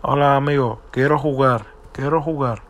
Hola amigo, quiero jugar, quiero jugar.